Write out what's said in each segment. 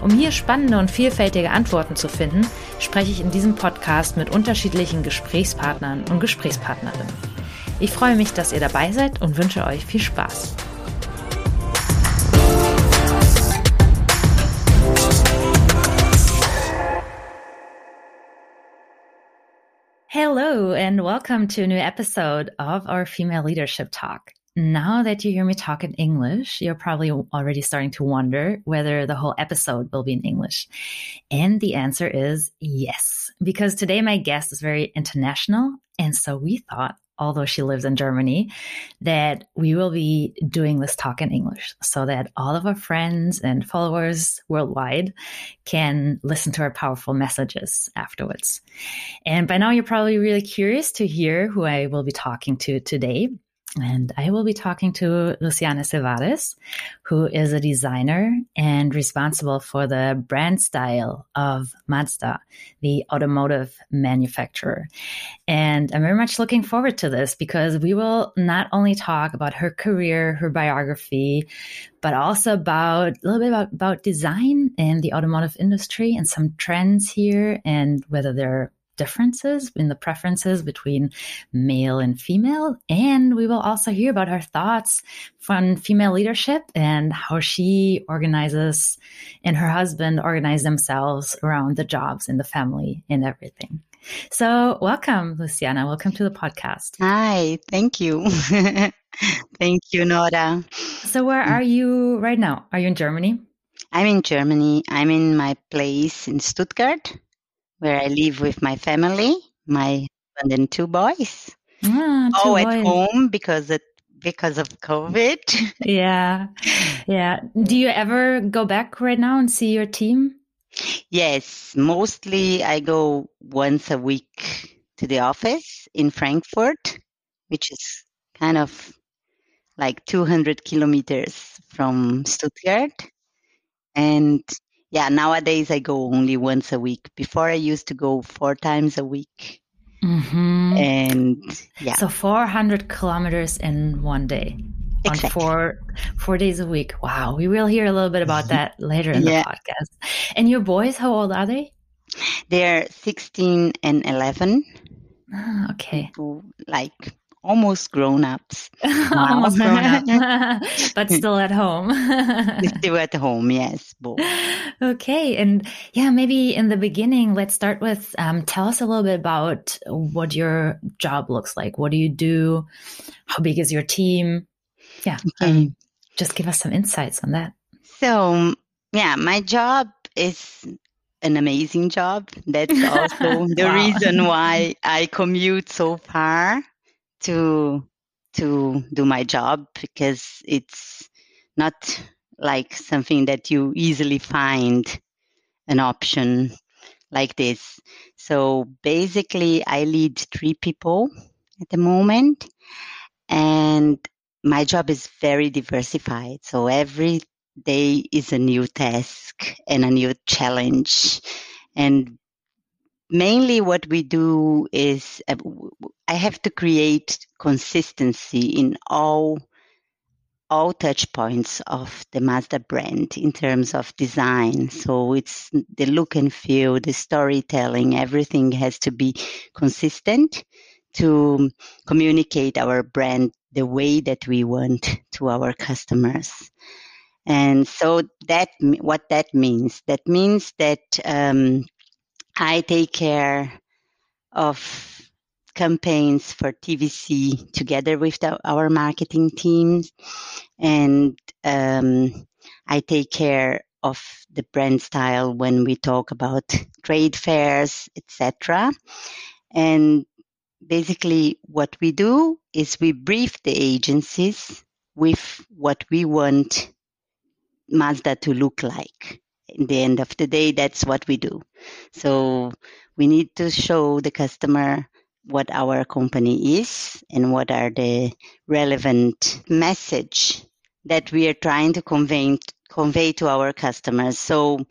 Um hier spannende und vielfältige Antworten zu finden, spreche ich in diesem Podcast mit unterschiedlichen Gesprächspartnern und Gesprächspartnerinnen. Ich freue mich, dass ihr dabei seid und wünsche euch viel Spaß. Hello, and welcome to a new episode of our Female Leadership Talk. Now that you hear me talk in English, you're probably already starting to wonder whether the whole episode will be in English. And the answer is yes, because today my guest is very international. And so we thought although she lives in Germany, that we will be doing this talk in English so that all of our friends and followers worldwide can listen to our powerful messages afterwards. And by now, you're probably really curious to hear who I will be talking to today. And I will be talking to Luciana Silvares, who is a designer and responsible for the brand style of Mazda, the automotive manufacturer. And I'm very much looking forward to this because we will not only talk about her career, her biography, but also about a little bit about, about design and the automotive industry and some trends here and whether they're differences in the preferences between male and female. And we will also hear about her thoughts on female leadership and how she organizes and her husband organize themselves around the jobs and the family and everything. So, welcome, Luciana. Welcome to the podcast. Hi, thank you. thank you, Nora. So, where are you right now? Are you in Germany? I'm in Germany. I'm in my place in Stuttgart where I live with my family, my husband and two boys. Ah, two oh, boys. at home because it because of COVID. yeah, yeah. Do you ever go back right now and see your team? Yes, mostly I go once a week to the office in Frankfurt, which is kind of like 200 kilometers from Stuttgart. And yeah, nowadays I go only once a week. Before I used to go four times a week. Mm-hmm. And yeah. So 400 kilometers in one day. Exactly. On four four days a week. Wow. We will hear a little bit about that later in yeah. the podcast. And your boys, how old are they? They're 16 and 11. Ah, okay. Like almost grown ups. almost grown up, but still at home. still at home, yes. Both. Okay, and yeah, maybe in the beginning, let's start with um, tell us a little bit about what your job looks like. What do you do? How big is your team? Yeah, okay. um, just give us some insights on that. So, yeah, my job is an amazing job. That's also the wow. reason why I commute so far to to do my job because it's not like something that you easily find an option like this. So basically, I lead three people at the moment, and my job is very diversified. So every day is a new task and a new challenge. And mainly what we do is uh, I have to create consistency in all all touch points of the Mazda brand in terms of design. So it's the look and feel, the storytelling, everything has to be consistent to communicate our brand the way that we want to our customers. And so that what that means, that means that um, I take care of campaigns for TVC together with the, our marketing teams, and um, I take care of the brand style when we talk about trade fairs, etc. And basically, what we do is we brief the agencies with what we want Mazda to look like in the end of the day, that's what we do. So we need to show the customer what our company is and what are the relevant message that we are trying to convey convey to our customers. So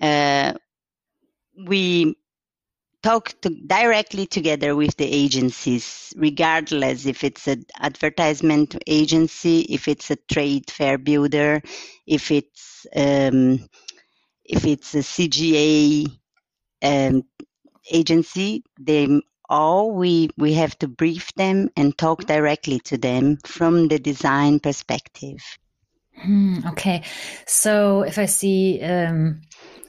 uh, we talk to directly together with the agencies, regardless if it's an advertisement agency, if it's a trade fair builder, if it's um, if it's a CGI um, agency. They all we we have to brief them and talk directly to them from the design perspective. Hmm, okay, so if I see um,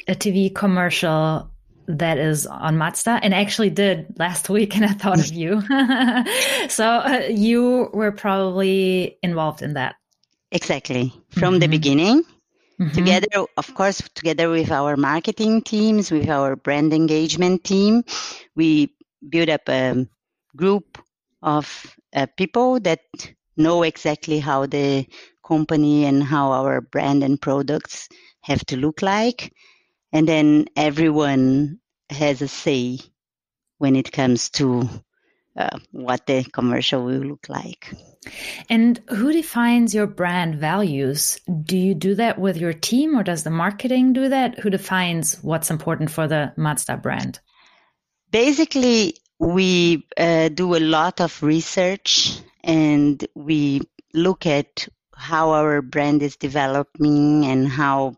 a TV commercial that is on Mazda and I actually did last week and I thought of you. so uh, you were probably involved in that. Exactly. From mm-hmm. the beginning. Mm-hmm. Together, of course, together with our marketing teams, with our brand engagement team, we build up a group of uh, people that know exactly how the company and how our brand and products have to look like and then everyone has a say when it comes to uh, what the commercial will look like. And who defines your brand values? Do you do that with your team or does the marketing do that? Who defines what's important for the Mazda brand? Basically, we uh, do a lot of research and we look at how our brand is developing and how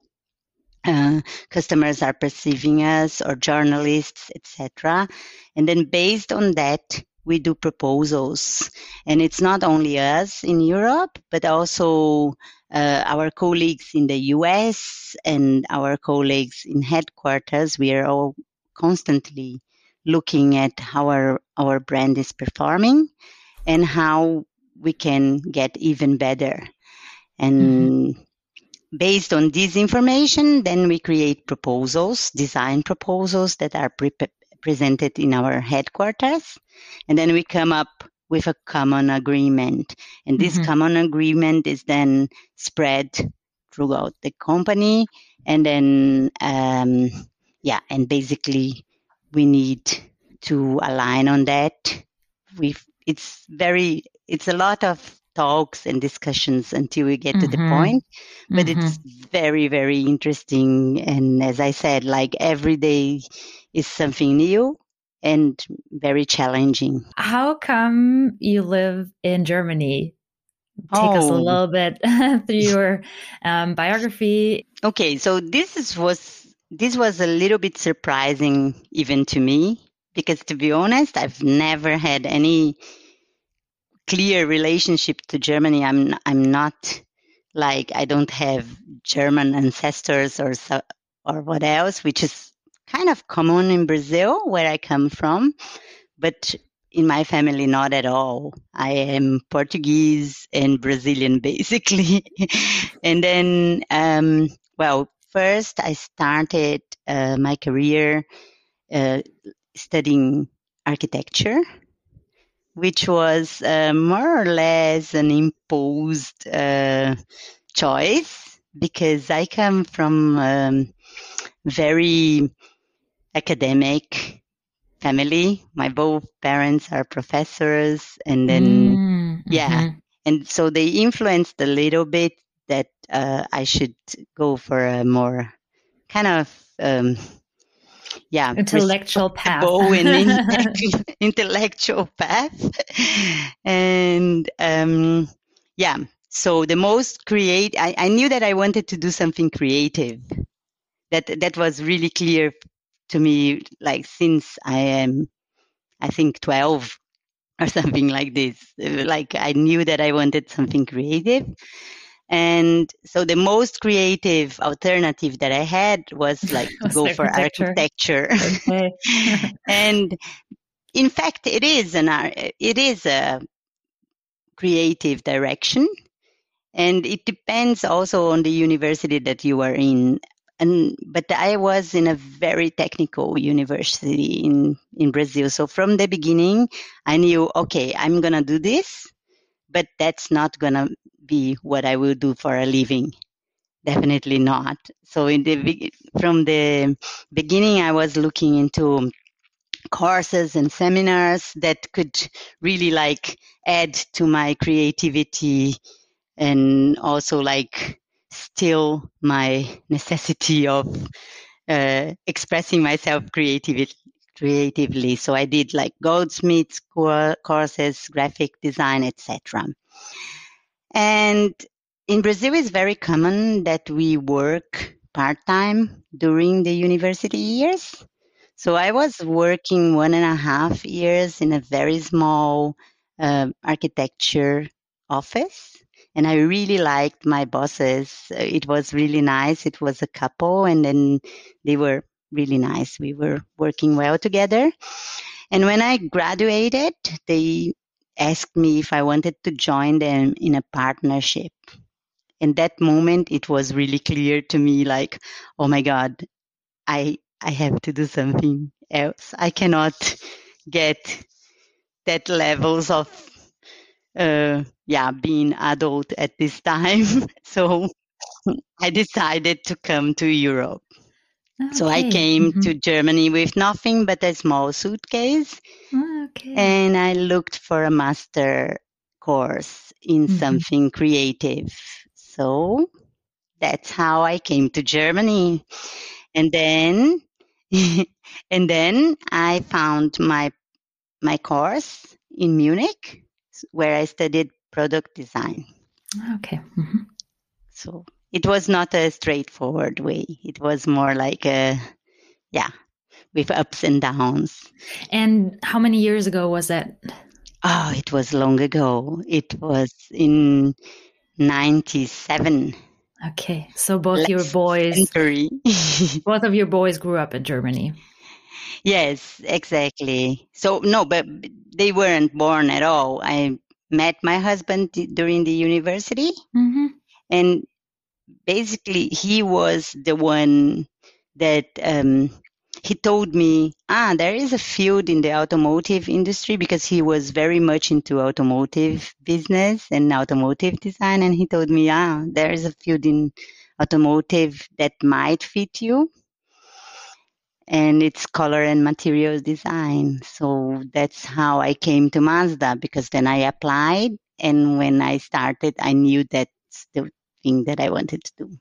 uh, customers are perceiving us or journalists, etc. And then based on that, we do proposals. And it's not only us in Europe, but also uh, our colleagues in the US and our colleagues in headquarters. We are all constantly looking at how our, our brand is performing and how we can get even better. And mm-hmm based on this information, then we create proposals, design proposals that are pre- presented in our headquarters. And then we come up with a common agreement. And this mm-hmm. common agreement is then spread throughout the company. And then, um, yeah, and basically we need to align on that. we it's very, it's a lot of talks and discussions until we get mm-hmm. to the mm-hmm. point. But mm-hmm. it's very, very interesting. And as I said, like every day is something new and very challenging. How come you live in Germany? Take oh. us a oh. little bit through your um, biography. Okay, so this is, was this was a little bit surprising even to me because to be honest, I've never had any clear relationship to Germany. I'm I'm not like I don't have German ancestors or or what else, which is kind of common in Brazil where I come from, but in my family not at all. I am Portuguese and Brazilian basically, and then um, well, first I started uh, my career uh, studying architecture which was uh, more or less an imposed uh, choice because I come from um, very academic family. My both parents are professors, and then mm-hmm. yeah, and so they influenced a little bit that uh, I should go for a more kind of um, yeah intellectual path. Intellectual path. And um, yeah so the most create I, I knew that i wanted to do something creative. That that was really clear to me like since i am i think 12 or something like this. Like i knew that i wanted something creative and so the most creative alternative that I had was like go for architecture. Okay. and in fact, it is an art, it is a creative direction, and it depends also on the university that you are in. And but I was in a very technical university in in Brazil, so from the beginning, I knew okay, I'm gonna do this, but that's not gonna be what I will do for a living. Definitely not. So in the from the beginning, I was looking into courses and seminars that could really like add to my creativity and also like still my necessity of uh, expressing myself creatively creatively. So i did like goldsmiths courses graphic design etc and in brazil it's very common that we work part-time during the university years so i was working one and a half years in a very small uh, architecture office and I really liked my bosses. It was really nice. It was a couple, and then they were really nice. We were working well together. And when I graduated, they asked me if I wanted to join them in a partnership. In that moment, it was really clear to me like, oh my God, I, I have to do something else. I cannot get that levels of uh, yeah, being adult at this time. so I decided to come to Europe. Okay. So I came mm-hmm. to Germany with nothing but a small suitcase. Okay. And I looked for a master course in mm-hmm. something creative. So that's how I came to Germany. And then and then I found my my course in Munich where I studied product design. Okay. Mm-hmm. So it was not a straightforward way. It was more like a, yeah, with ups and downs. And how many years ago was that? Oh, it was long ago. It was in 97. Okay. So both Last your boys, both of your boys grew up in Germany. Yes, exactly. So no, but they weren't born at all. I met my husband during the university, mm-hmm. and basically he was the one that um, he told me, ah, there is a field in the automotive industry because he was very much into automotive business and automotive design, and he told me, ah, there is a field in automotive that might fit you and it's color and materials design. So that's how I came to Mazda because then I applied, and when I started, I knew that the thing that I wanted to do.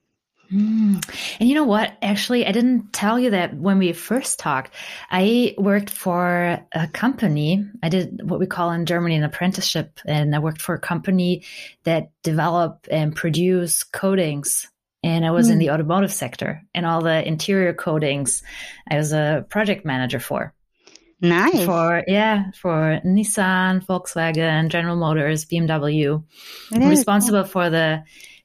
Mm. And you know what? Actually, I didn't tell you that when we first talked. I worked for a company. I did what we call in Germany an apprenticeship, and I worked for a company that develop and produce coatings and I was mm. in the automotive sector and all the interior coatings I was a project manager for. Nice. For yeah, for Nissan, Volkswagen, General Motors, BMW. I'm responsible for the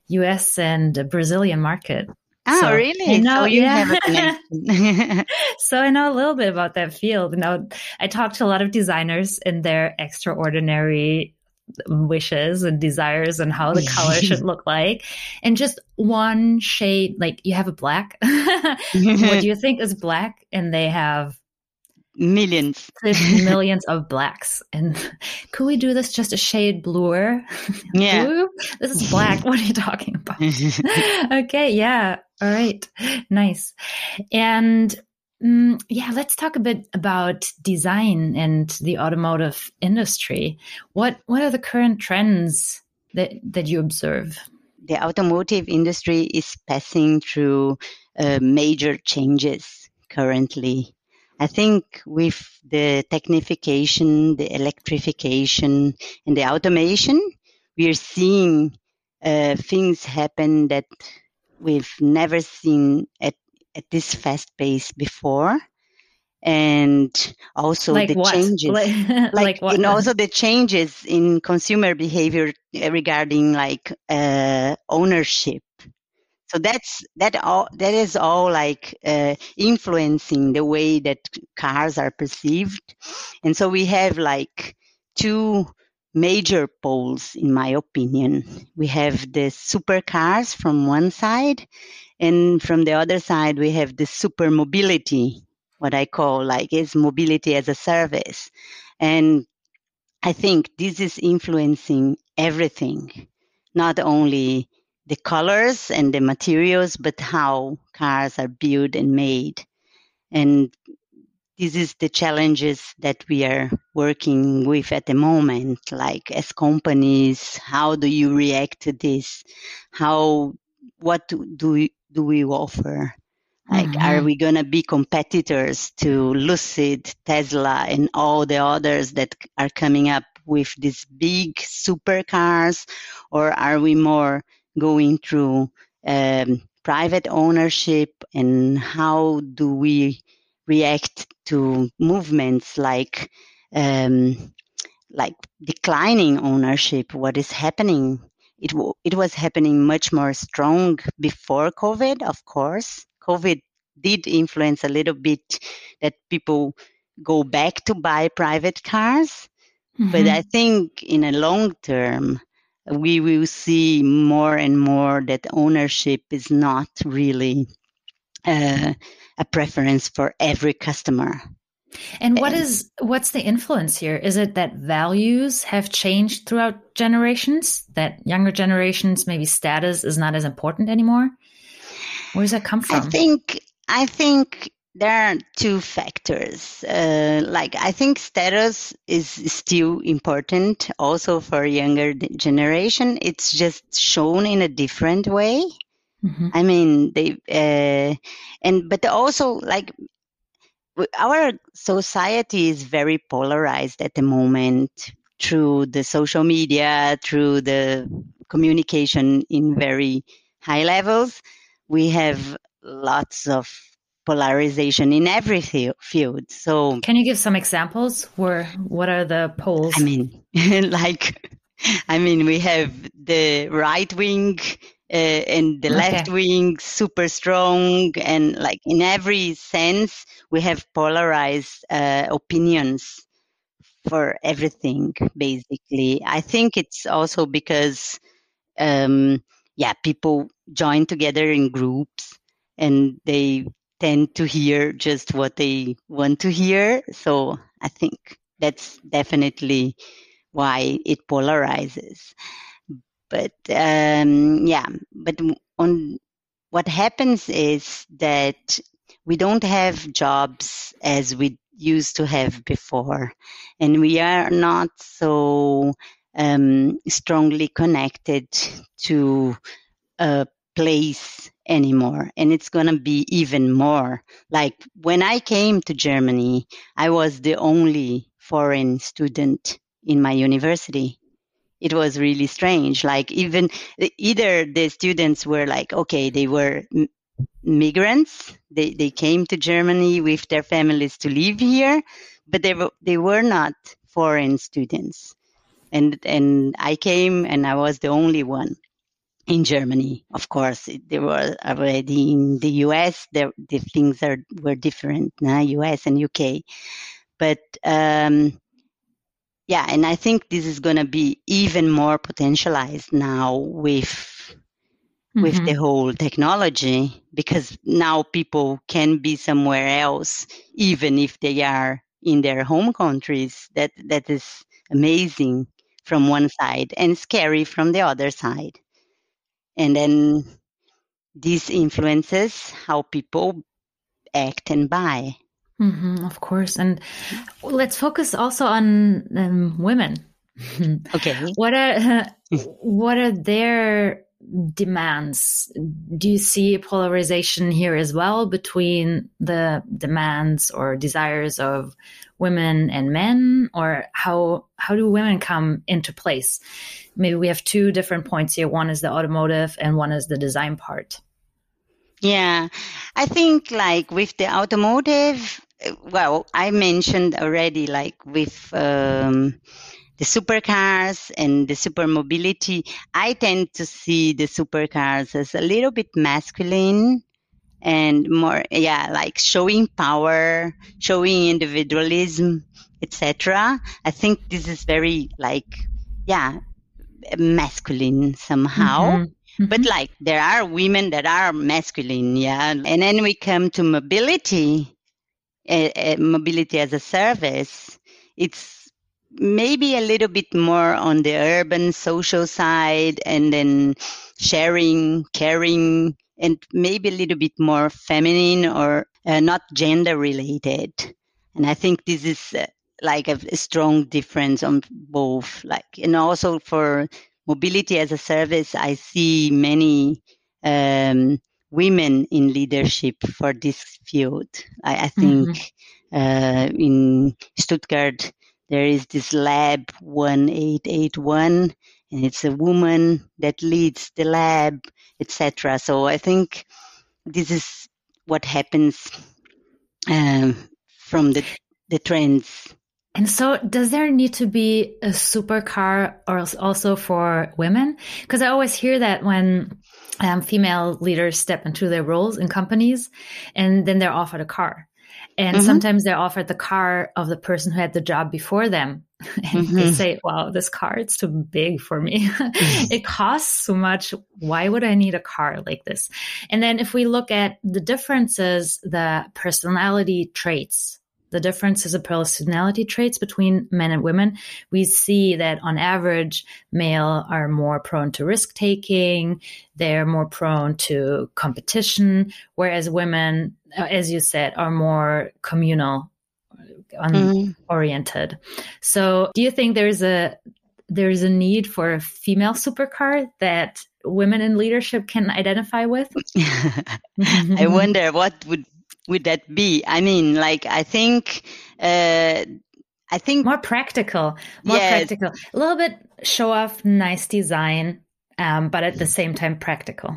US and Brazilian market. Oh, so, really? You know, so you yeah. so I know a little bit about that field. You know, I talk to a lot of designers in their extraordinary wishes and desires and how the color should look like and just one shade like you have a black what do you think is black and they have millions. Millions of blacks. And could we do this just a shade bluer? Yeah. Blue? this is black. What are you talking about? Okay yeah. All right. Nice. And Mm, yeah, let's talk a bit about design and the automotive industry. What what are the current trends that that you observe? The automotive industry is passing through uh, major changes currently. I think with the technification, the electrification, and the automation, we are seeing uh, things happen that we've never seen at at this fast pace before. And also like the what? changes like, like and also the changes in consumer behavior regarding like uh, ownership so that's that all that is all like uh, influencing the way that cars are perceived and so we have like two major poles in my opinion we have the supercars from one side and from the other side, we have the super mobility, what I call like is mobility as a service. And I think this is influencing everything, not only the colors and the materials, but how cars are built and made. And this is the challenges that we are working with at the moment like as companies how do you react to this how what do, do we do we offer like mm-hmm. are we going to be competitors to lucid tesla and all the others that are coming up with these big supercars or are we more going through um, private ownership and how do we react to movements like um, like declining ownership. What is happening? It w- it was happening much more strong before COVID, of course. COVID did influence a little bit that people go back to buy private cars, mm-hmm. but I think in a long term we will see more and more that ownership is not really uh, a preference for every customer. And what is what's the influence here? Is it that values have changed throughout generations? That younger generations maybe status is not as important anymore? Where does that come from? I think I think there are two factors. Uh, like I think status is still important also for younger generation. It's just shown in a different way. Mm-hmm. I mean, they uh, and but also like our society is very polarized at the moment through the social media, through the communication in very high levels. We have lots of polarization in every field. So, can you give some examples? Where what are the poles? I mean, like, I mean, we have the right wing uh, and the okay. left wing super strong and like in every sense we have polarized uh, opinions for everything basically i think it's also because um, yeah people join together in groups and they tend to hear just what they want to hear. So i think that's definitely why it polarizes. But um, yeah, but on what happens is that we don't have jobs as we used to have before, and we are not so um, strongly connected to a place anymore. And it's going to be even more. Like when I came to Germany, I was the only foreign student in my university it was really strange. Like even either the students were like, okay, they were m- migrants. They, they came to Germany with their families to live here, but they were, they were not foreign students. And, and I came and I was the only one in Germany. Of course, they were already in the US. There, the things are, were different now, US and UK. But, um, yeah, and I think this is going to be even more potentialized now with mm-hmm. with the whole technology because now people can be somewhere else even if they are in their home countries. That that is amazing from one side and scary from the other side. And then this influences how people act and buy. Mm-hmm, of course. And let's focus also on um, women. Okay. what are what are their demands? Do you see polarization here as well between the demands or desires of women and men, or how how do women come into place? Maybe we have two different points here. One is the automotive, and one is the design part. Yeah, I think like with the automotive, well, I mentioned already, like with um, the supercars and the super mobility, I tend to see the supercars as a little bit masculine and more, yeah, like showing power, showing individualism, etc. I think this is very like, yeah, masculine somehow. Mm-hmm. Mm-hmm. But like there are women that are masculine, yeah. And then we come to mobility mobility as a service, it's maybe a little bit more on the urban social side and then sharing, caring, and maybe a little bit more feminine or uh, not gender related. And I think this is uh, like a, a, strong difference on both. Like, and also for mobility as a service, I see many um, women in leadership for this field. I, I think mm-hmm. uh, in Stuttgart there is this lab 1881 and it's a woman that leads the lab etc so i think this is what happens um, from the the trends and so, does there need to be a supercar or also for women? Because I always hear that when um, female leaders step into their roles in companies, and then they're offered a car. And mm-hmm. sometimes they're offered the car of the person who had the job before them. And mm-hmm. they say, wow, this car, it's too big for me. Mm-hmm. it costs so much. Why would I need a car like this? And then if we look at the differences, the personality traits, the differences of personality traits between men and women, we see that on average, male are more prone to risk taking. They're more prone to competition, whereas women uh, as you said, are more communal mm. oriented. So, do you think there's a there's a need for a female supercar that women in leadership can identify with? I wonder what would would that be? I mean, like I think uh, I think more practical, more yes. practical, a little bit show off, nice design, um, but at the same time practical.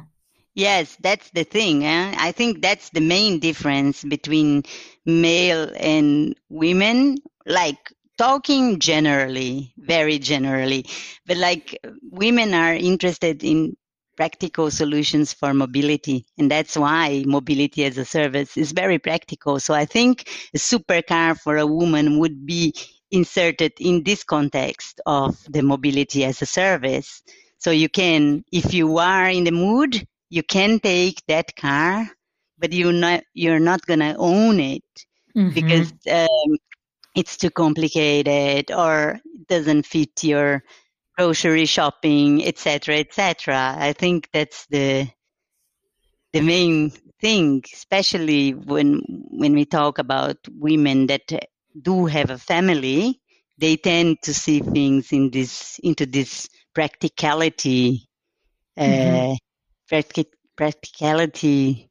Yes, that's the thing. Eh? I think that's the main difference between male and women. Like talking generally, very generally, but like women are interested in practical solutions for mobility. And that's why mobility as a service is very practical. So I think a supercar for a woman would be inserted in this context of the mobility as a service. So you can, if you are in the mood, you can take that car, but you're not you're not gonna own it mm-hmm. because um, it's too complicated or it doesn't fit your grocery shopping, etc., etc. I think that's the the main thing, especially when when we talk about women that do have a family, they tend to see things in this into this practicality mm-hmm. uh, practicality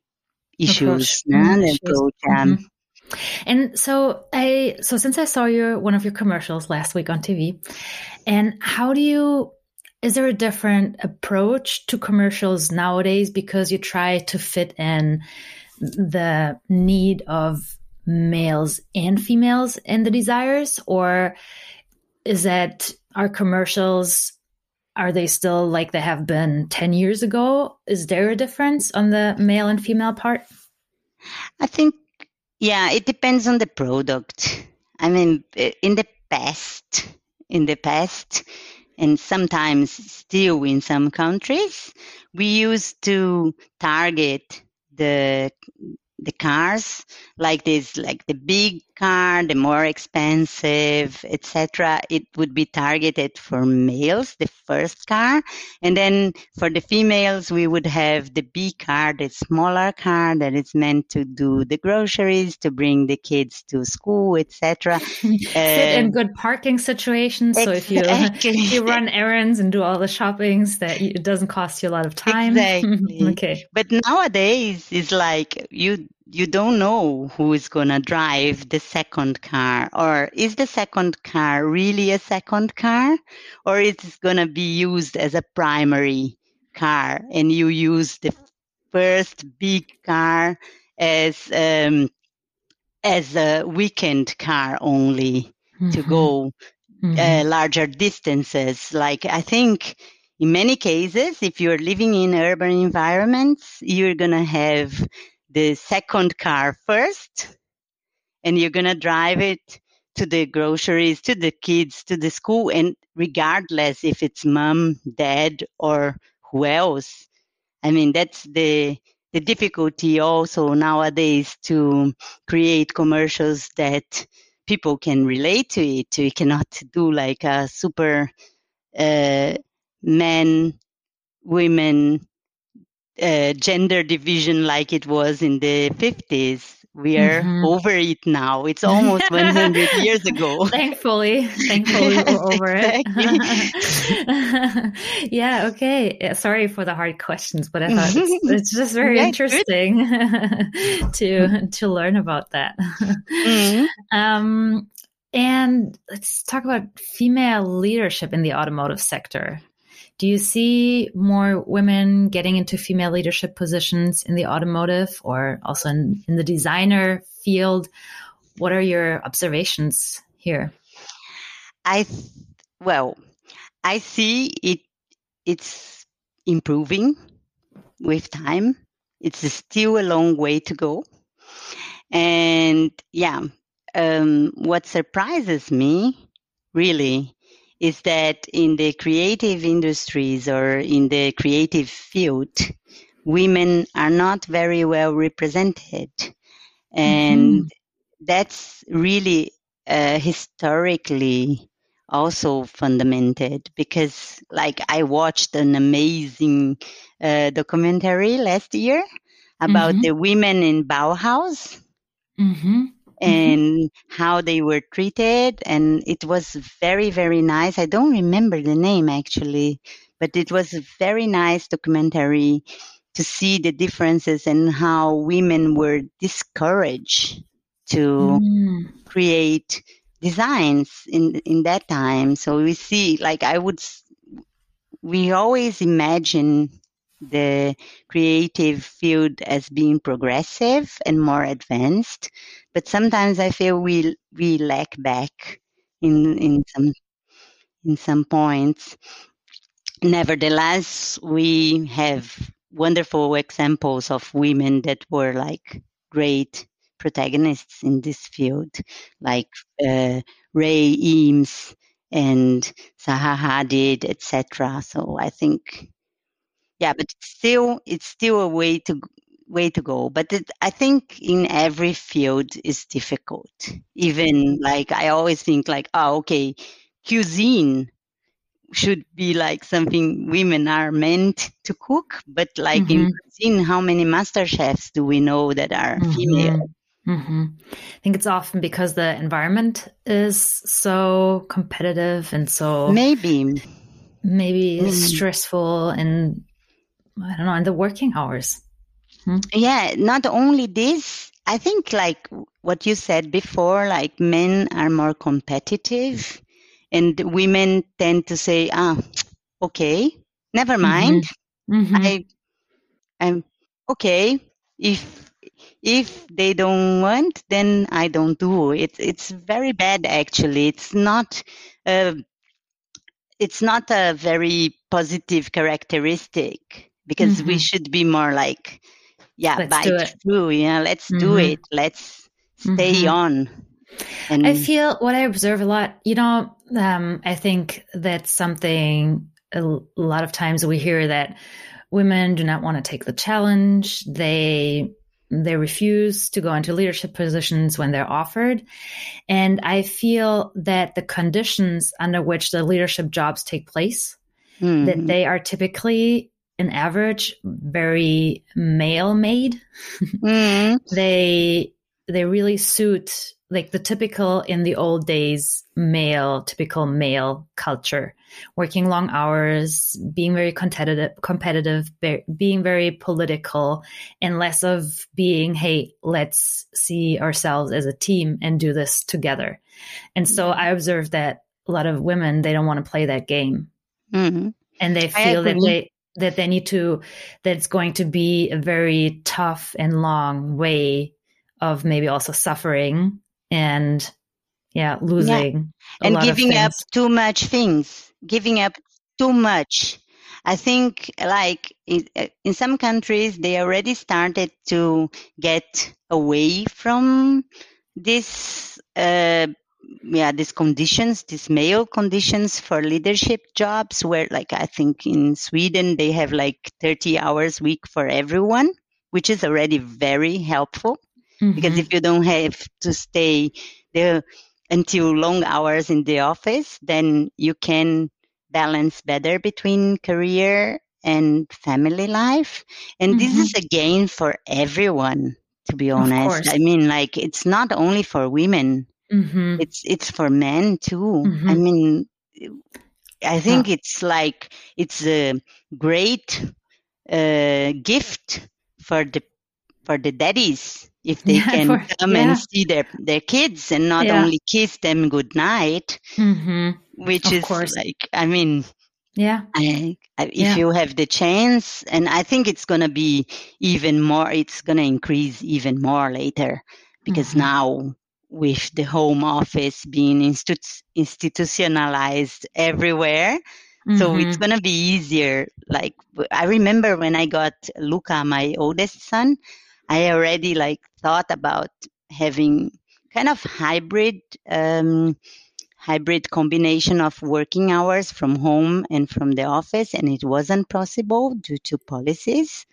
issues and approach. Um, mm-hmm. And so I so since I saw your one of your commercials last week on TV, and how do you is there a different approach to commercials nowadays because you try to fit in the need of males and females and the desires or is that our commercials are they still like they have been 10 years ago? Is there a difference on the male and female part? I think, yeah, it depends on the product. I mean, eh, in the past, in the past, and sometimes still in some countries, we used to target the the cars like this like the big car the more expensive etc it would be targeted for males the first car. And then for the females we would have the b car the smaller car that is meant to do the groceries to bring the kids to school etc fit in good parking situations so if you if you run errands and do all the shoppings that it doesn't cost you a lot of time. Exactly. Okay. But nowadays it's like you you don't know who is going to drive the second car or is the second car really a second car or is it going to be used as a primary car and you use the first big car as um, as a weekend car only mm-hmm. to go mm-hmm. uh, larger distances like i think in many cases if you're living in urban environments you're going to have the second car first and you're going to drive it to the groceries, to the kids, to the school, and regardless if it's mom, dad, or who else. I mean, that's the the difficulty also nowadays to create commercials that people can relate to it. You cannot do like a super uh, men, women, uh, gender division like it was in the 50s we are mm-hmm. over it now. It's almost 100 years ago. Thankfully, thankfully we're over it. yeah. Okay. Sorry for the hard questions, but I thought it's, it's just very yeah, interesting to to learn about that. Mm-hmm. Um, and let's talk about female leadership in the automotive sector. Do you see more women getting into female leadership positions in the automotive or also in, in the designer field? What are your observations here? I well, I see it. It's improving with time. It's still a long way to go, and yeah, um, what surprises me really is that in the creative industries or in the creative field, women are not very well represented. And mm-hmm. that's really uh, historically also fundamented because like I watched an amazing uh, documentary last year about mm-hmm. the women in Bauhaus. Mm-hmm. Mm-hmm. and how they were treated. And it was very, very nice. I don't remember the name actually, but it was a very nice documentary to see the differences and how women were discouraged to mm. create designs in in that time. So we see, like I would, we always imagine the creative field as being progressive and more advanced, but sometimes I feel we we lack back in in some in some points. Nevertheless, we have wonderful examples of women that were like great protagonists in this field, like uh, Ray Eames and Zaha Hadid, etc. So I think yeah, but still, it's still a way to way to go. But it, I think in every field is difficult. Even like I always think like, oh, okay, cuisine should be like something women are meant to cook. But like mm-hmm. in cuisine, how many master chefs do we know that are mm-hmm. female? Mm-hmm. I think it's often because the environment is so competitive and so maybe maybe mm. stressful and I don't know, in the working hours. Hmm? Yeah, not only this, I think like what you said before, like men are more competitive and women tend to say, ah, okay, never mm-hmm. mind. Mm-hmm. I, I'm okay. If, if they don't want, then I don't do it. It's very bad actually. It's not, uh, it's not a very positive characteristic because mm-hmm. we should be more like, yeah, let's bite through, yeah, let's mm-hmm. do it. Let's stay mm-hmm. on. And I feel what I observe a lot, you know, um, I think that's something a lot of times we hear that women do not want to take the challenge. They they refuse to go into leadership positions when they're offered. And I feel that the conditions under which the leadership jobs take place, mm-hmm. that they are typically an average, very male made. Mm. they they really suit like the typical in the old days male typical male culture working long hours being very competitive competitive being very political and less of being hey let's see ourselves as a team and do this together and so i observed that a lot of women they don't want to play that game mm-hmm. and they feel that they that they need to that it's going to be a very tough and long way of maybe also suffering and yeah losing yeah. and giving up too much things. Giving up too much. I think like in, in some countries they already started to get away from this uh, yeah these conditions these male conditions for leadership jobs where like i think in sweden they have like 30 hours week for everyone which is already very helpful mm-hmm. because if you don't have to stay there until long hours in the office, then you can balance better between career and family life. And mm-hmm. this is a gain for everyone, to be honest. I mean, like, it's not only for women. Mm-hmm. It's it's for men too. Mm-hmm. I mean, I think it's like it's a great uh, gift for the for the daddies if they yeah, can for, come yeah. and see their their kids and not yeah. only kiss them good night, mm-hmm. which of is course. like I mean. Yeah. I, I, if you have the chance, and I think it's going to be even more, it's going to increase even more later because mm-hmm. now with the home office being institu- institutionalized everywhere. Mm-hmm. So it's going to be easier. Like I remember when I got Luca, my oldest son, I already like thought about having kind of hybrid, um, hybrid combination of working hours from home and from the office. And it wasn't possible due to policies.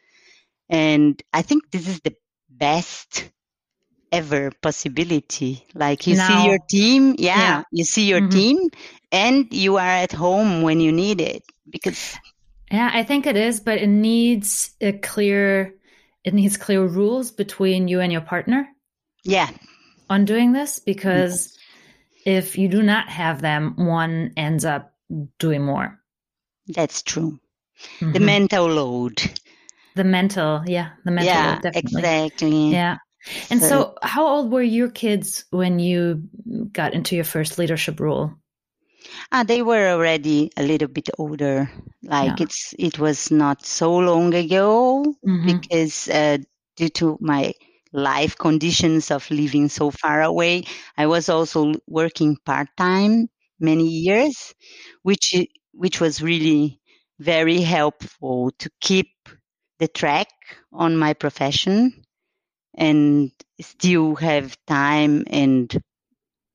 And I think this is the best ever possibility. Like you now, see your team, yeah, yeah. you see your mm-hmm. team and you are at home when you need it because yeah, I think it is, but it needs a clear it needs clear rules between you and your partner. Yeah. On doing this because yes. if you do not have them, one ends up doing more. That's true. Mm-hmm. The mental load. The mental, yeah, the mental yeah, load, definitely. Exactly. Yeah. And so, so, how old were your kids when you got into your first leadership role? Ah, they were already a little bit older. Like yeah. it's it was not so long ago mm-hmm. because uh, due to my life conditions of living so far away, I was also working part time many years, which which was really very helpful to keep the track on my profession and still have time and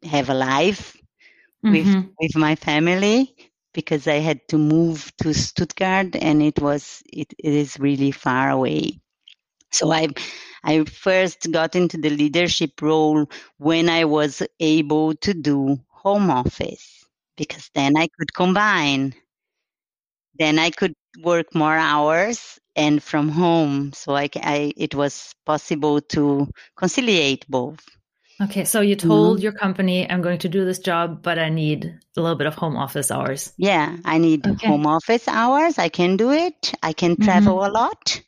have a life with mm-hmm. with my family because I had to move to Stuttgart and it was it, it is really far away. So I I first got into the leadership role when I was able to do home office because then I could combine. Then I could work more hours and from home. So I, I it was possible to conciliate both. Okay, so you told mm-hmm. your company, I'm going to do this job, but I need a little bit of home office hours. Yeah, I need okay. home office hours. I can do it. I can mm-hmm. travel mm-hmm. a lot,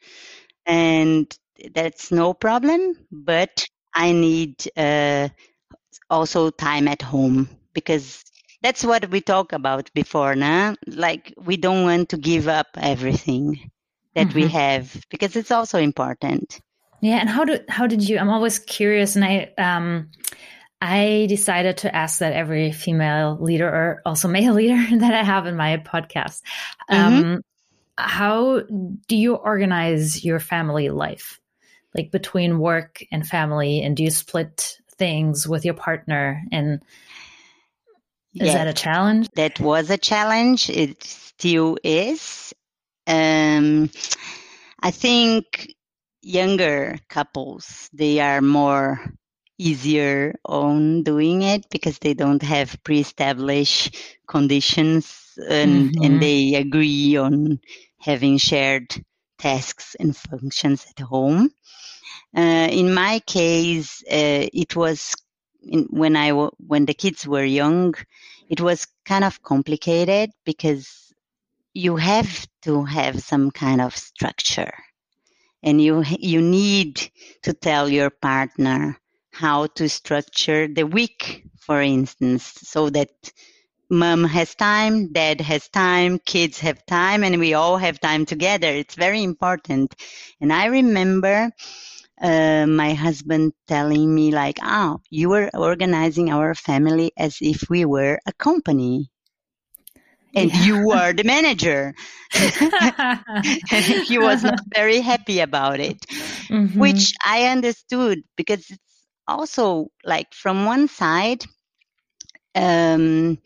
and that's no problem. But I need uh, also time at home because that's what we talked about before, nah? Like we don't want to give up everything that mm-hmm. we have because it's also important. Yeah, and how did how did you? I'm always curious, and I um, I decided to ask that every female leader or also male leader that I have in my podcast. Mm-hmm. Um, how do you organize your family life, like between work and family, and do you split things with your partner? And is that a challenge? That was a challenge. It still is. Um, I think younger couples they are more easier on doing it because they don't have pre-established conditions and, mm-hmm. and they agree on having shared tasks and functions at home. Uh, in my case, uh, it was in, when I when the kids were young, it was kind of complicated because you have to have some kind of structure. And you you need to tell your partner how to structure the week for instance so that mom has time dad has time kids have time and we all have time together. It's very important. And i remember uh, my husband telling me like oh you were organizing our family as if we were a company and yeah. you are the manager. he was not very happy about it, mm-hmm. which I understood because it's also like from one side, um,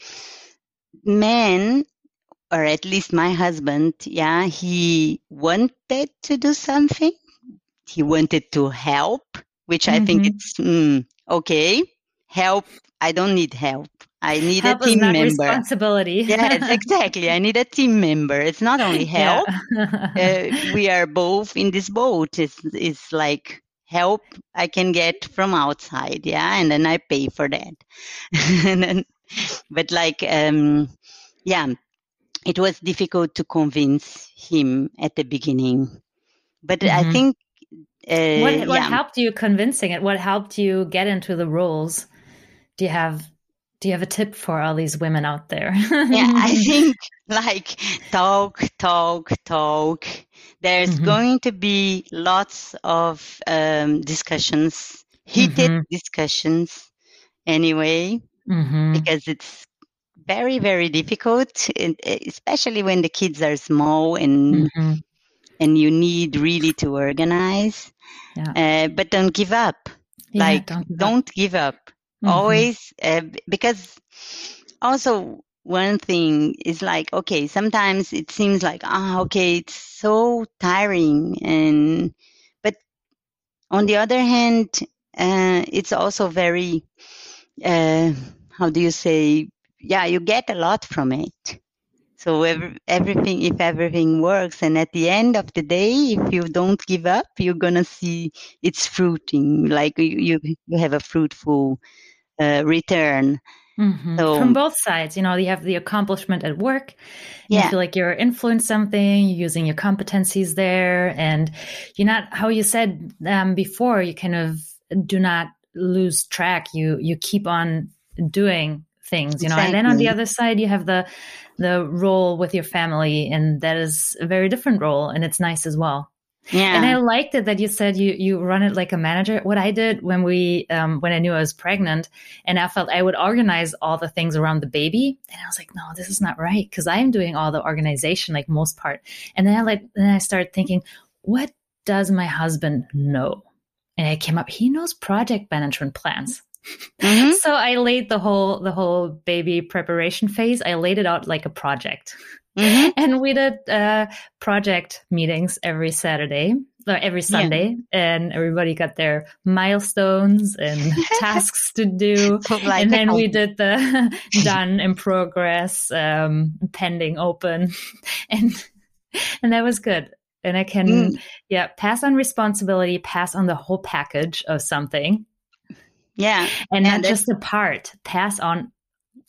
men, or at least my husband, yeah, he wanted to do something. He wanted to help, which I mm-hmm. think it's mm, okay. Help. I don't need help. I need help a team member. Responsibility. yes, exactly. I need a team member. It's not only help. Yeah. uh, we are both in this boat. It's it's like help I can get from outside, yeah, and then I pay for that. and then, but like, um, yeah, it was difficult to convince him at the beginning. But mm-hmm. I think uh, what, what yeah. helped you convincing it? What helped you get into the roles? Do you have do you have a tip for all these women out there? yeah, I think like talk, talk, talk. There's mm-hmm. going to be lots of um, discussions, heated mm-hmm. discussions anyway, mm-hmm. because it's very, very difficult, especially when the kids are small and mm-hmm. and you need really to organize. Yeah. Uh, but don't give up. Yeah, like don't give don't. Give up. Mm-hmm. Always, uh, because also one thing is like, okay, sometimes it seems like, ah, oh, okay, it's so tiring. And, but on the other hand, uh, it's also very, uh, how do you say, yeah, you get a lot from it. So every, everything, if everything works, and at the end of the day, if you don't give up, you're gonna see it's fruiting. Like you, you, you have a fruitful uh, return. Mm-hmm. So, From both sides, you know, you have the accomplishment at work. You yeah. feel like you're influencing something, you're using your competencies there, and you're not, how you said um, before, you kind of do not lose track. You you keep on doing things, you know. Exactly. And then on the other side, you have the the role with your family, and that is a very different role, and it's nice as well. Yeah. And I liked it that you said you you run it like a manager. What I did when we um, when I knew I was pregnant, and I felt I would organize all the things around the baby, and I was like, no, this is not right because I am doing all the organization like most part. And then I like then I started thinking, what does my husband know? And I came up, he knows project management plans. Mm-hmm. so I laid the whole the whole baby preparation phase. I laid it out like a project. Mm-hmm. And we did uh, project meetings every Saturday or every Sunday, yeah. and everybody got their milestones and tasks to do. Like and then we did the done in progress, um, pending open, and and that was good. And I can, mm. yeah, pass on responsibility, pass on the whole package of something. Yeah. And, and not just the part, pass on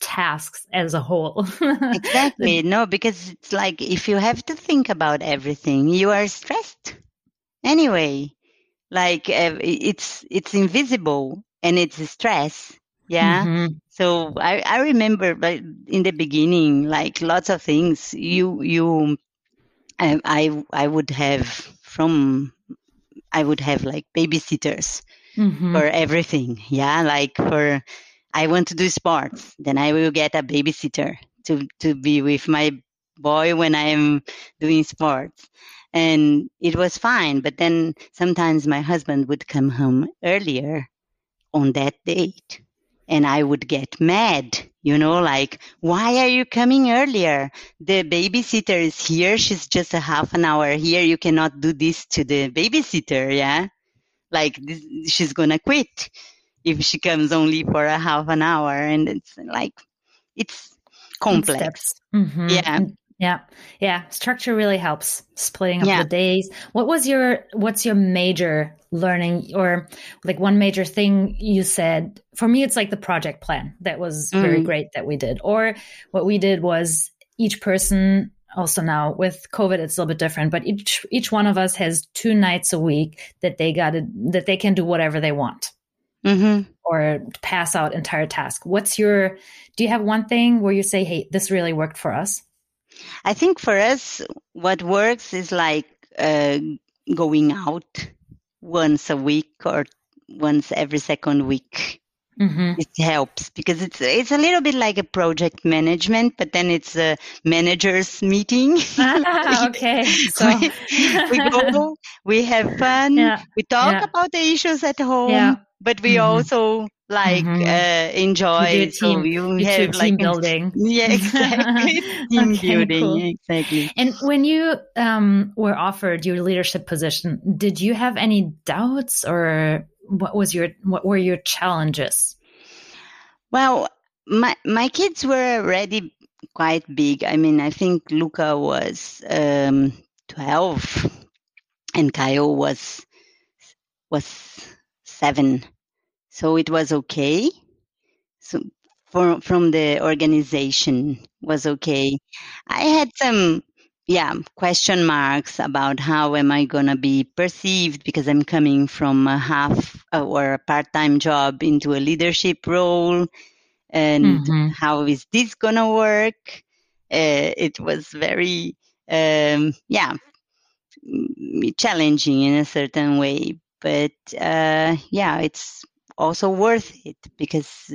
tasks as a whole. exactly. No, because it's like if you have to think about everything, you are stressed anyway. Like uh, it's it's invisible and it's stress. Yeah. Mm-hmm. So I I remember, but in the beginning, like lots of things. You you, I I, I would have from I would have like babysitters mm-hmm. for everything. Yeah, like for I want to do sports, then I will get a babysitter to, to be with my boy when I'm doing sports. And it was fine. But then sometimes my husband would come home earlier on that date and I would get mad, you know, like, why are you coming earlier? The babysitter is here. She's just a half an hour here. You cannot do this to the babysitter. Yeah. Like this, she's going to quit if she comes only for a half an hour and it's like it's complex. mm-hmm. yeah. Yeah. Yeah structure really helps. Splitting up yeah. the days. What was your what's your major learning or like one major thing you said? For me it's like the project plan that was mm. very great that we did. Or what we did was each person also now with covid it's a little bit different but each each one of us has two nights a week that they got to that they can do whatever they want mm-hmm. or pass out entire task. What's your, do you have one thing where you say, hey, this really worked for us? I think for us, what works is like uh, going out once a week or once every second week. Mm-hmm. It helps because it's it's a little bit like a project management, but then it's a managers meeting. Ah, okay, so we, we, go, we have fun, yeah. we talk yeah. about the issues at home, yeah but we mm-hmm. also like mm-hmm. uh, enjoy team, so you, you have like team building yeah exactly team okay, building cool. exactly and when you um, were offered your leadership position did you have any doubts or what was your what were your challenges Well, my my kids were already quite big. I mean, I think Luca was um, twelve, and Kyle was was seven, so it was okay. So from from the organization was okay. I had some yeah question marks about how am I gonna be perceived because I'm coming from a half uh, or a part time job into a leadership role and mm-hmm. how is this gonna work? Uh, it was very, um, yeah, challenging in a certain way, but uh, yeah, it's also worth it because,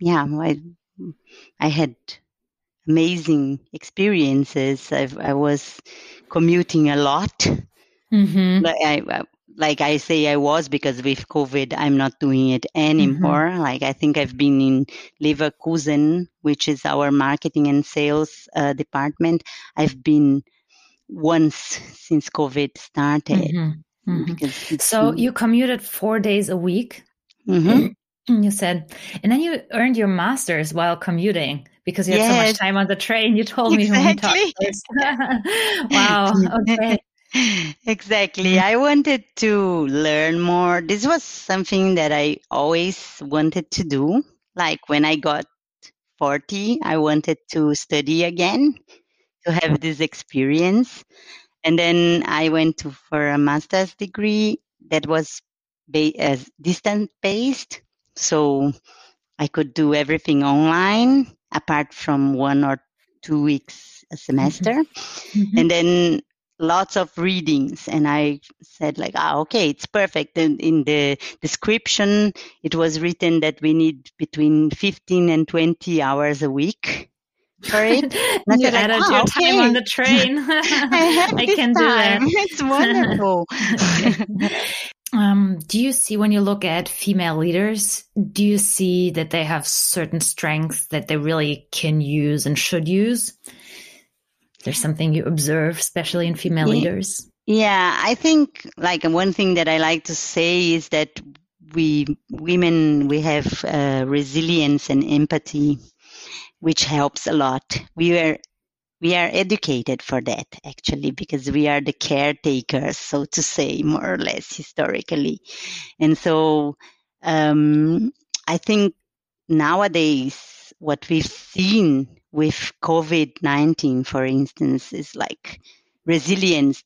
yeah, I, I had amazing experiences. I've, I was commuting a lot. Mm-hmm. I, like I say, I was because with COVID, I'm not doing it anymore. Mm-hmm. Like I think I've been in Leverkusen, which is our marketing and sales uh, department. I've been once since COVID started. Mm-hmm. Mm-hmm. So you commuted four days a week. Mm-hmm. You said, and then you earned your master's while commuting because you had so much time on the train. You told me exactly. when we talked. wow. Okay. exactly. I wanted to learn more. This was something that I always wanted to do. Like when I got 40, I wanted to study again to have this experience. And then I went to, for a master's degree that was ba- uh, as distance based. So I could do everything online apart from one or two weeks a semester. Mm-hmm. mm-hmm. And then lots of readings and i said like ah okay it's perfect and in the description it was written that we need between 15 and 20 hours a week for it and you added like, oh, your okay. time on the train i, I can time. do that it's wonderful um, do you see when you look at female leaders do you see that they have certain strengths that they really can use and should use there's something you observe, especially in female yeah. leaders? Yeah, I think like one thing that I like to say is that we women we have uh, resilience and empathy, which helps a lot. We are we are educated for that actually because we are the caretakers, so to say, more or less historically, and so um, I think nowadays what we've seen with COVID 19, for instance, is like resilience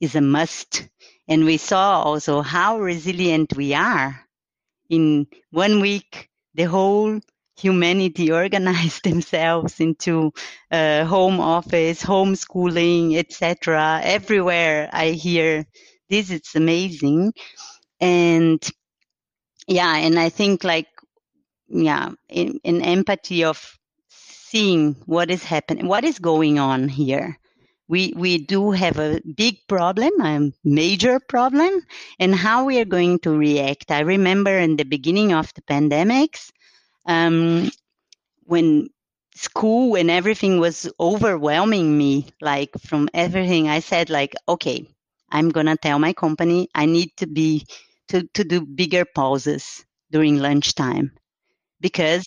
is a must. And we saw also how resilient we are. In one week, the whole humanity organize themselves into uh, home office, homeschooling, etc. Everywhere I hear this, it's amazing. And yeah, and I think like, yeah, in, in empathy of seeing what is happening, what is going on here. We, we do have a big problem, a major problem, and how we are going to react. I remember in the beginning of the pandemics, um, when school and everything was overwhelming me, like from everything, I said like, okay, I'm gonna tell my company I need to be to, to do bigger pauses during lunchtime because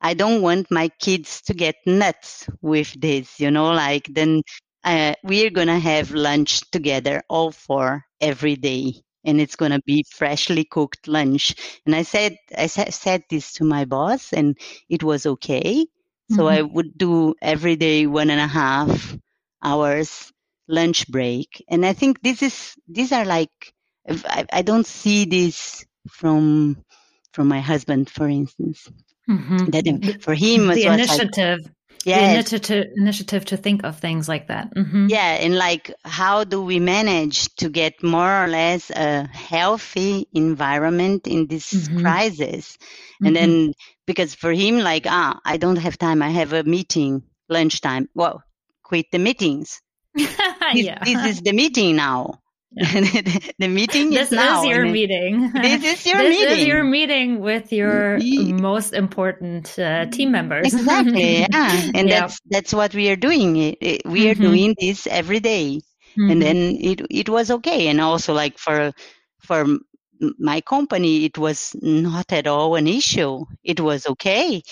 I don't want my kids to get nuts with this, you know, like then uh, we're to have lunch together, all four, every day. And it's going to be freshly cooked lunch. And I said, I sa- said this to my boss and it was okay. Mm-hmm. So I would do every day one and a half hours lunch break. And I think this is, these are like, I, I don't see this from, from my husband, for instance. Mm-hmm. That for him the initiative. Like, yes. initiative initiative to think of things like that. Mm-hmm. Yeah, and like how do we manage to get more or less a healthy environment in this mm-hmm. crisis? And then mm-hmm. because for him, like ah, I don't have time. I have a meeting lunchtime. Well, quit the meetings. this, yeah. this is the meeting now. the meeting this is now. This is your meeting. This is your this meeting. This is your meeting with your most important uh, team members. Exactly. Yeah, and yeah. that's that's what we are doing. We are mm-hmm. doing this every day. Mm-hmm. and then it it was okay. And also like for for my company, it was not at all an issue. It was okay.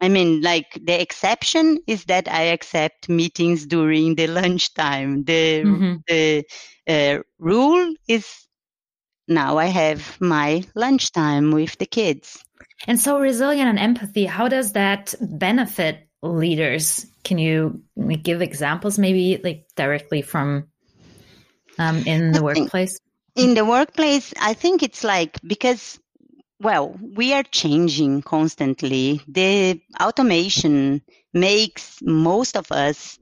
I mean, like the exception is that I accept meetings during the lunchtime. The mm-hmm. the uh, rule is now I have my lunchtime with the kids. And so, resilient and empathy, how does that benefit leaders? Can you give examples, maybe like directly from um, in the workplace? In the workplace, I think it's like because well, we are changing constantly. The automation makes most of us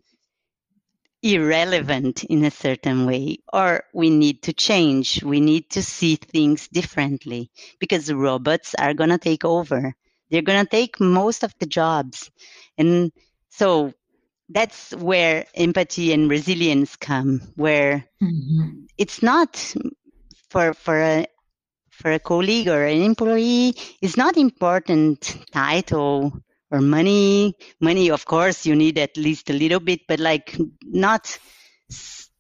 irrelevant in a certain way, or we need to change. We need to see things differently because robots are going to take over. They're going to take most of the jobs. And so that's where empathy and resilience come, where mm-hmm. it's not for, for a for a colleague or an employee it's not important title or money. Money, of course, you need at least a little bit, but like not,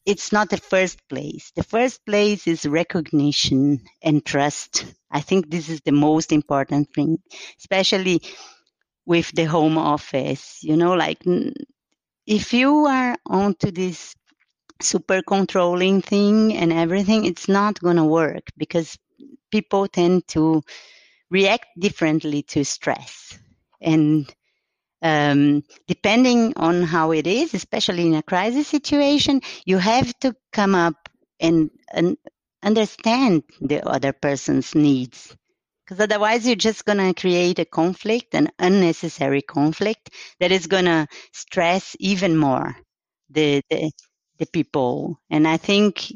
it's not the first place. The first place is recognition and trust. I think this is the most important thing, especially with the home office. You know, like if you are onto this super controlling thing and everything, it's not going to work because people tend to react differently to stress. And um, depending on how it is, especially in a crisis situation, you have to come up and, and understand the other person's needs. Because otherwise, you're just going to create a conflict, an unnecessary conflict that is going to stress even more the, the, the people. And I think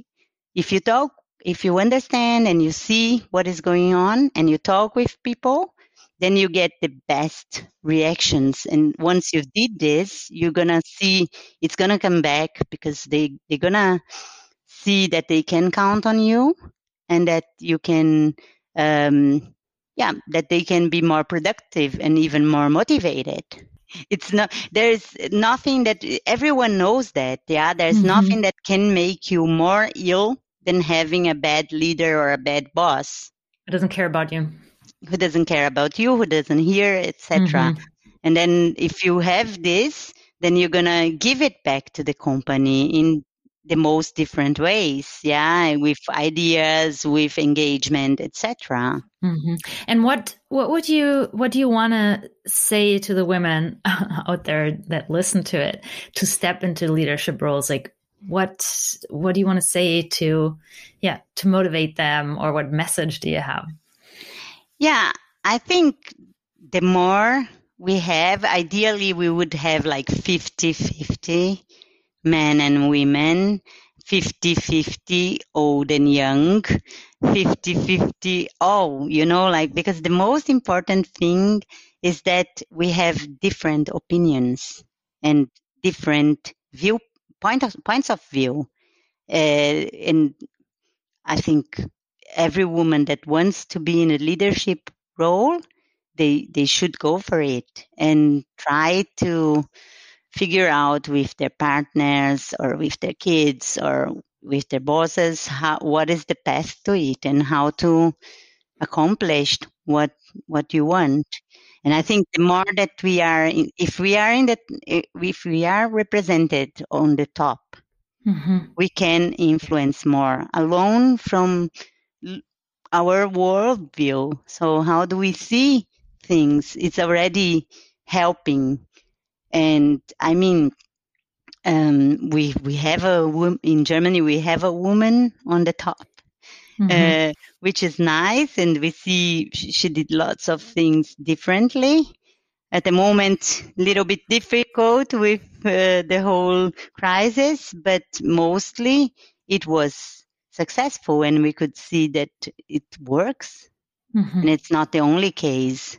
if you talk if you understand and you see what is going on and you talk with people, then you get the best reactions. And once you did this, you're gonna see it's gonna come back because they they're gonna see that they can count on you and that you can um, yeah that they can be more productive and even more motivated it's not there's nothing that everyone knows that yeah there's mm-hmm. nothing that can make you more ill than having a bad leader or a bad boss who doesn't care about you who doesn't care about you who doesn't hear etc mm-hmm. and then if you have this then you're gonna give it back to the company in the most different ways yeah with ideas with engagement etc mm-hmm. and what what would you what do you want to say to the women out there that listen to it to step into leadership roles like what what do you want to say to yeah to motivate them or what message do you have yeah i think the more we have ideally we would have like 50 50 men and women 50 50 old and young 50 50 oh you know like because the most important thing is that we have different opinions and different view point of, points of view. Uh, and I think every woman that wants to be in a leadership role, they they should go for it and try to figure out with their partners or with their kids or with their bosses how, what is the path to it and how to accomplish what what you want and I think the more that we are, in, if we are in that, if we are represented on the top, mm-hmm. we can influence more alone from our worldview. So how do we see things? It's already helping. And I mean, um, we we have a woman in Germany we have a woman on the top mm-hmm. uh, which is nice. And we see she did lots of things differently. At the moment, a little bit difficult with uh, the whole crisis, but mostly it was successful and we could see that it works. Mm-hmm. And it's not the only case.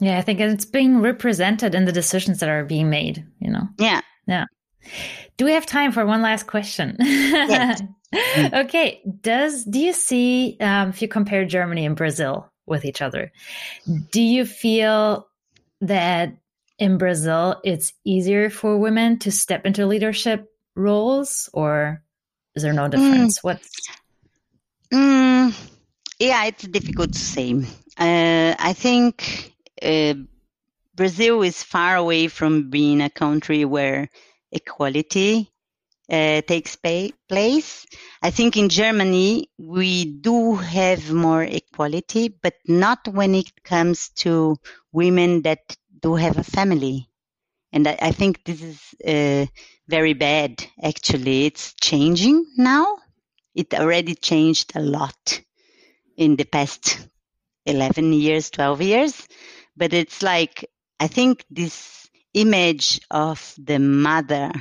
Yeah, I think it's being represented in the decisions that are being made, you know? Yeah. Yeah. Do we have time for one last question? Yes. okay. Does do you see um, if you compare Germany and Brazil with each other, do you feel that in Brazil it's easier for women to step into leadership roles, or is there no mm. difference? Mm. What's mm, yeah, it's difficult to say. Uh, I think uh, Brazil is far away from being a country where equality uh, takes pay, place. I think in Germany we do have more equality, but not when it comes to women that do have a family. And I, I think this is uh, very bad. Actually, it's changing now. It already changed a lot in the past 11 years, 12 years. But it's like, I think this image of the mother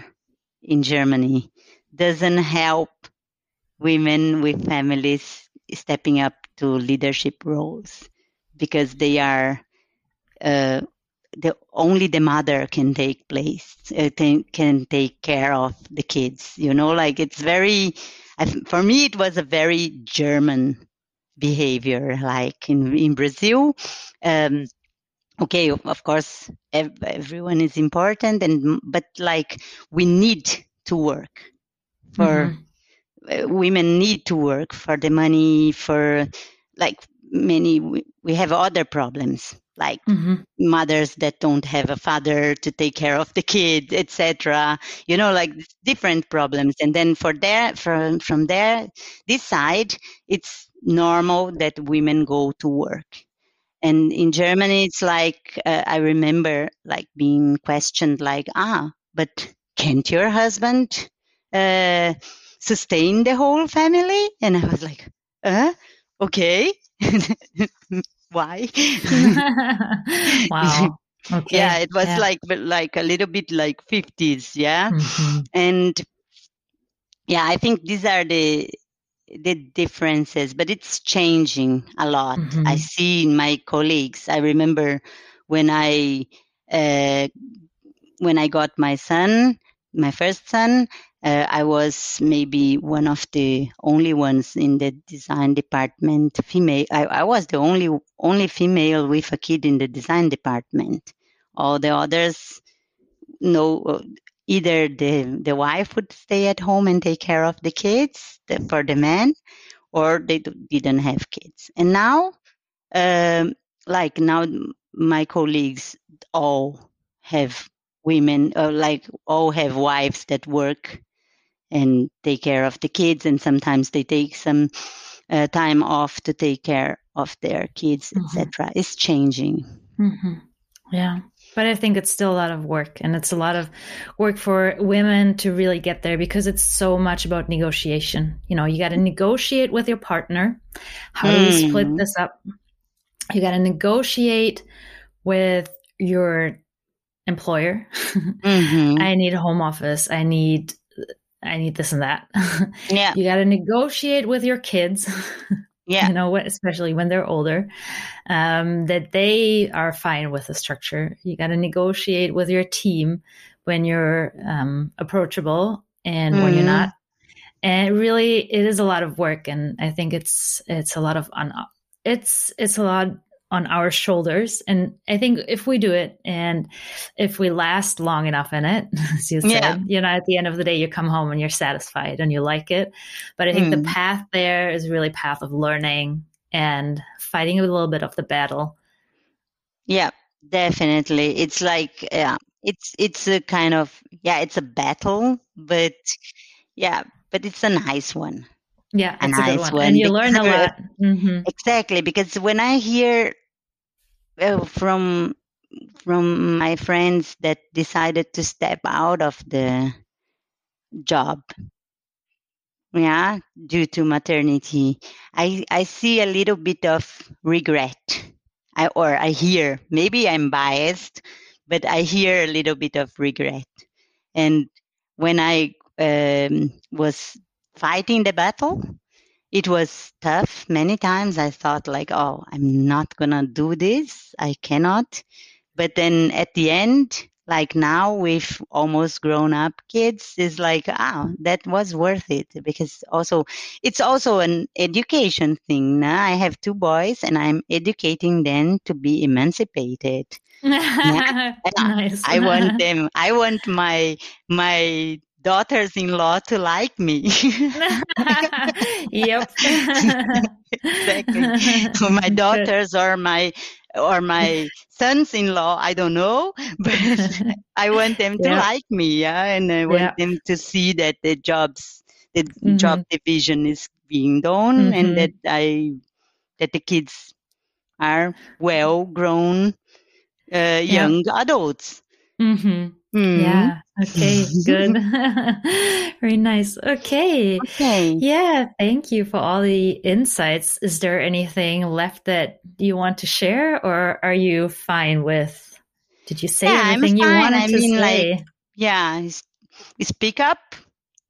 in Germany doesn't help women with families stepping up to leadership roles because they are uh, the only the mother can take place uh, can take care of the kids you know like it's very for me it was a very german behavior like in in brazil um, okay of course everyone is important and but like we need to work for mm-hmm. Uh, women need to work for the money for like many we, we have other problems like mm-hmm. mothers that don't have a father to take care of the kid etc you know like different problems and then for there from from there this side it's normal that women go to work and in Germany, it's like uh, I remember like being questioned, like, ah, but can't your husband uh, sustain the whole family? And I was like, uh, okay, why? wow. Okay. Yeah, it was yeah. like like a little bit like fifties, yeah, mm-hmm. and yeah, I think these are the the differences, but it's changing a lot. Mm-hmm. I see in my colleagues. I remember when I uh, when I got my son, my first son, uh, I was maybe one of the only ones in the design department, female. I, I was the only only female with a kid in the design department. All the others, no, either the the wife would stay at home and take care of the kids for the men, or they didn't have kids. And now, um, like now, my colleagues all have women, uh, like all have wives that work and take care of the kids, and sometimes they take some uh, time off to take care of their kids, mm-hmm. etc. It's changing. Mm-hmm. Yeah. But I think it's still a lot of work and it's a lot of work for women to really get there because it's so much about negotiation. You know, you got to negotiate with your partner. How do you split hmm. this up? You got to negotiate with your employer. Mm-hmm. I need a home office. I need I need this and that. Yeah. you got to negotiate with your kids. Yeah. You know, what, especially when they're older, um, that they are fine with the structure. You got to negotiate with your team when you're um, approachable and mm. when you're mm-hmm. not. And really, it is a lot of work, and I think it's it's a lot of un- it's it's a lot on our shoulders. And I think if we do it and if we last long enough in it, as you said, yeah. you know, at the end of the day, you come home and you're satisfied and you like it. But I think mm. the path there is really path of learning and fighting a little bit of the battle. Yeah, definitely. It's like, yeah, it's, it's a kind of, yeah, it's a battle, but yeah, but it's a nice one. Yeah, a nice one. one. And you learn a lot. Mm-hmm. Exactly, because when I hear from from my friends that decided to step out of the job, yeah, due to maternity, I I see a little bit of regret. I or I hear maybe I'm biased, but I hear a little bit of regret. And when I um, was fighting the battle. It was tough. Many times I thought like, oh, I'm not going to do this. I cannot. But then at the end, like now with almost grown up kids is like ah that was worth it because also it's also an education thing now i have two boys and i'm educating them to be emancipated yeah. nice. i want them i want my my daughters-in-law to like me. yep. exactly. My daughters or my or my sons-in-law, I don't know, but I want them to Yeah. like me, yeah, and I want Yeah. them to see that the jobs, the Mhm. job division is being done, Mhm. and that I, that the kids are well grown, uh, young adults. Hmm Mhm. Yeah. Okay. Good. Very nice. Okay. Okay. Yeah. Thank you for all the insights. Is there anything left that you want to share or are you fine with? Did you say Yeah, I'm you wanted I to mean, say? like, Yeah, speak up.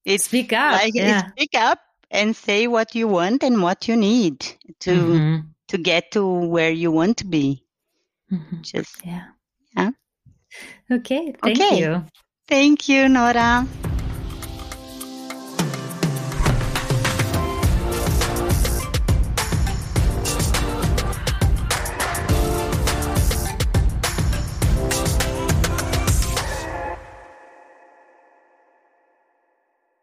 It's Speak up. like yeah. speak up and say what you want and what you need to Mhm. to get to where you want to be. Mhm. Just Yeah. Yeah. Okay. Thank Okay. you. thank you, Nora.